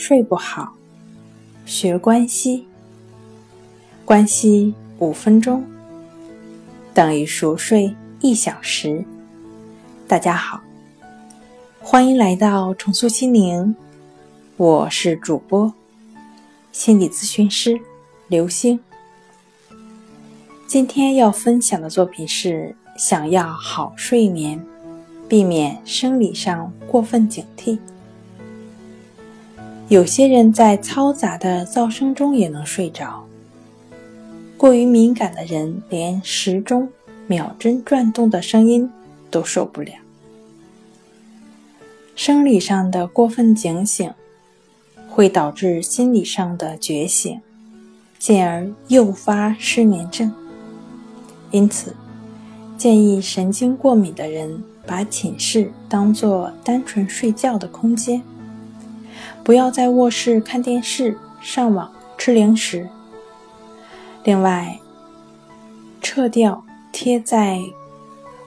睡不好，学关息。关息五分钟等于熟睡一小时。大家好，欢迎来到重塑心灵，我是主播心理咨询师刘星。今天要分享的作品是：想要好睡眠，避免生理上过分警惕。有些人在嘈杂的噪声中也能睡着。过于敏感的人连时钟秒针转动的声音都受不了。生理上的过分警醒会导致心理上的觉醒，进而诱发失眠症。因此，建议神经过敏的人把寝室当作单纯睡觉的空间。不要在卧室看电视、上网、吃零食。另外，撤掉贴在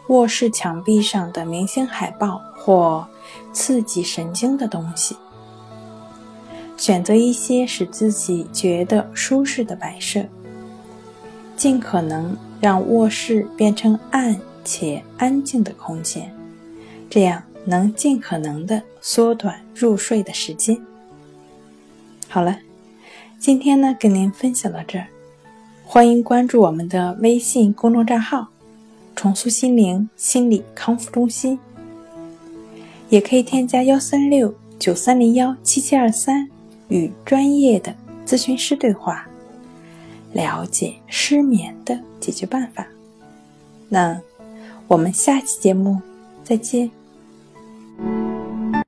卧室墙壁上的明星海报或刺激神经的东西，选择一些使自己觉得舒适的摆设，尽可能让卧室变成暗且安静的空间，这样。能尽可能的缩短入睡的时间。好了，今天呢跟您分享到这儿，欢迎关注我们的微信公众账号“重塑心灵心理康复中心”，也可以添加幺三六九三零幺七七二三与专业的咨询师对话，了解失眠的解决办法。那我们下期节目再见。